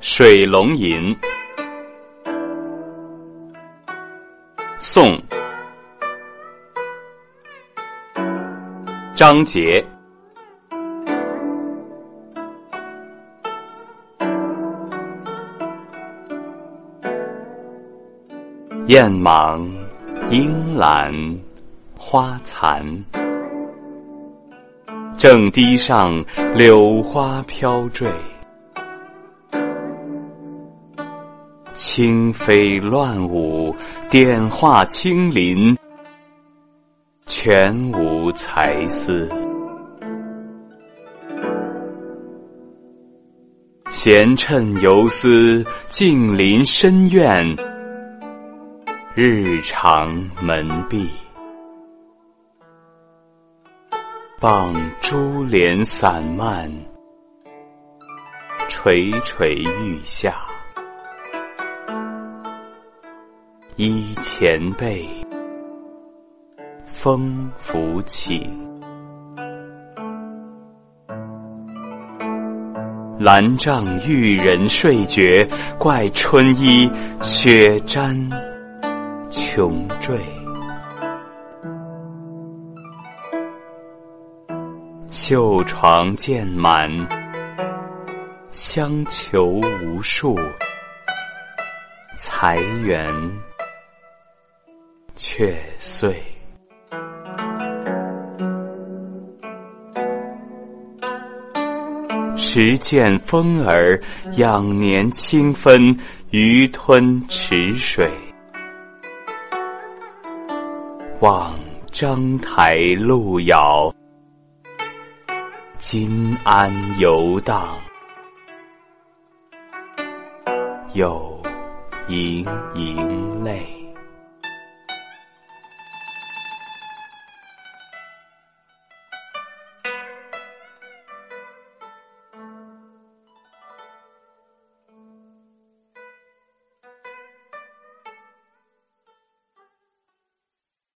水龙吟，宋，张杰。雁忙莺懒花残，正堤上柳花飘坠。轻飞乱舞，点画青林，全无才思。闲趁游丝，静临深院，日长门闭，傍珠帘散漫，垂垂欲下。依前辈，风拂起。兰帐玉人睡觉，怪春衣雪沾琼坠。绣床渐满，香裘无数，裁员。却碎。时见风儿仰年清芬，鱼吞池水。望章台路遥，今安游荡？又盈盈泪。